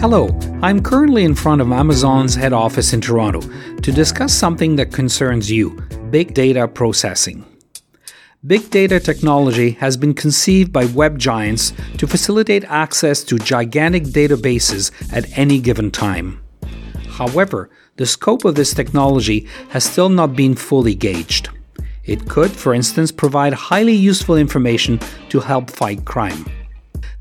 Hello, I'm currently in front of Amazon's head office in Toronto to discuss something that concerns you big data processing. Big data technology has been conceived by web giants to facilitate access to gigantic databases at any given time. However, the scope of this technology has still not been fully gauged. It could, for instance, provide highly useful information to help fight crime.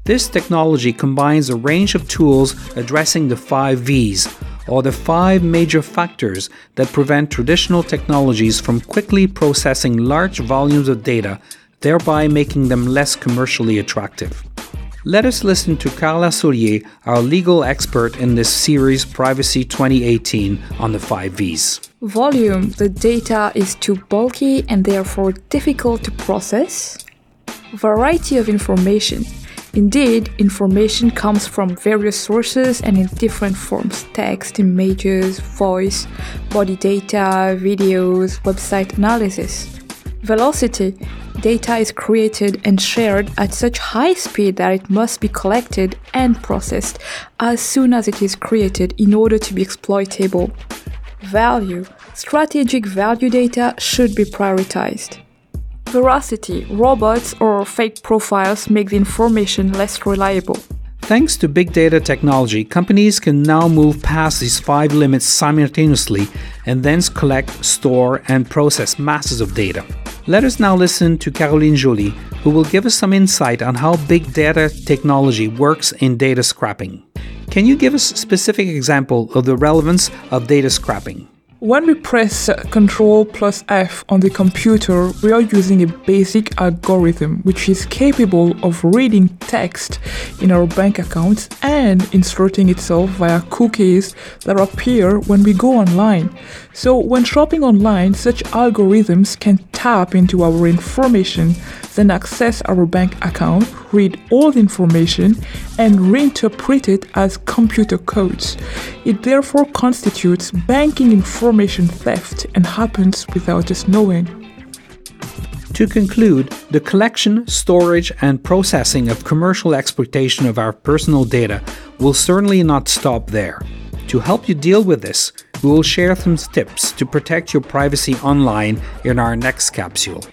This technology combines a range of tools addressing the five V's, or the five major factors that prevent traditional technologies from quickly processing large volumes of data, thereby making them less commercially attractive. Let us listen to Carla Soulier, our legal expert in this series Privacy 2018 on the 5 V's. Volume the data is too bulky and therefore difficult to process. Variety of information Indeed, information comes from various sources and in different forms text, images, voice, body data, videos, website analysis. Velocity data is created and shared at such high speed that it must be collected and processed as soon as it is created in order to be exploitable. Value strategic value data should be prioritized. Veracity, robots or fake profiles make the information less reliable. Thanks to big data technology, companies can now move past these five limits simultaneously and thence collect, store, and process masses of data. Let us now listen to Caroline Jolie, who will give us some insight on how big data technology works in data scrapping. Can you give us a specific example of the relevance of data scrapping? When we press Ctrl plus F on the computer, we are using a basic algorithm which is capable of reading text in our bank accounts and inserting itself via cookies that appear when we go online. So, when shopping online, such algorithms can tap into our information, then access our bank account, read all the information, and reinterpret it as computer codes. It therefore constitutes banking information theft and happens without us knowing. To conclude, the collection, storage, and processing of commercial exploitation of our personal data will certainly not stop there. To help you deal with this, we will share some tips to protect your privacy online in our next capsule.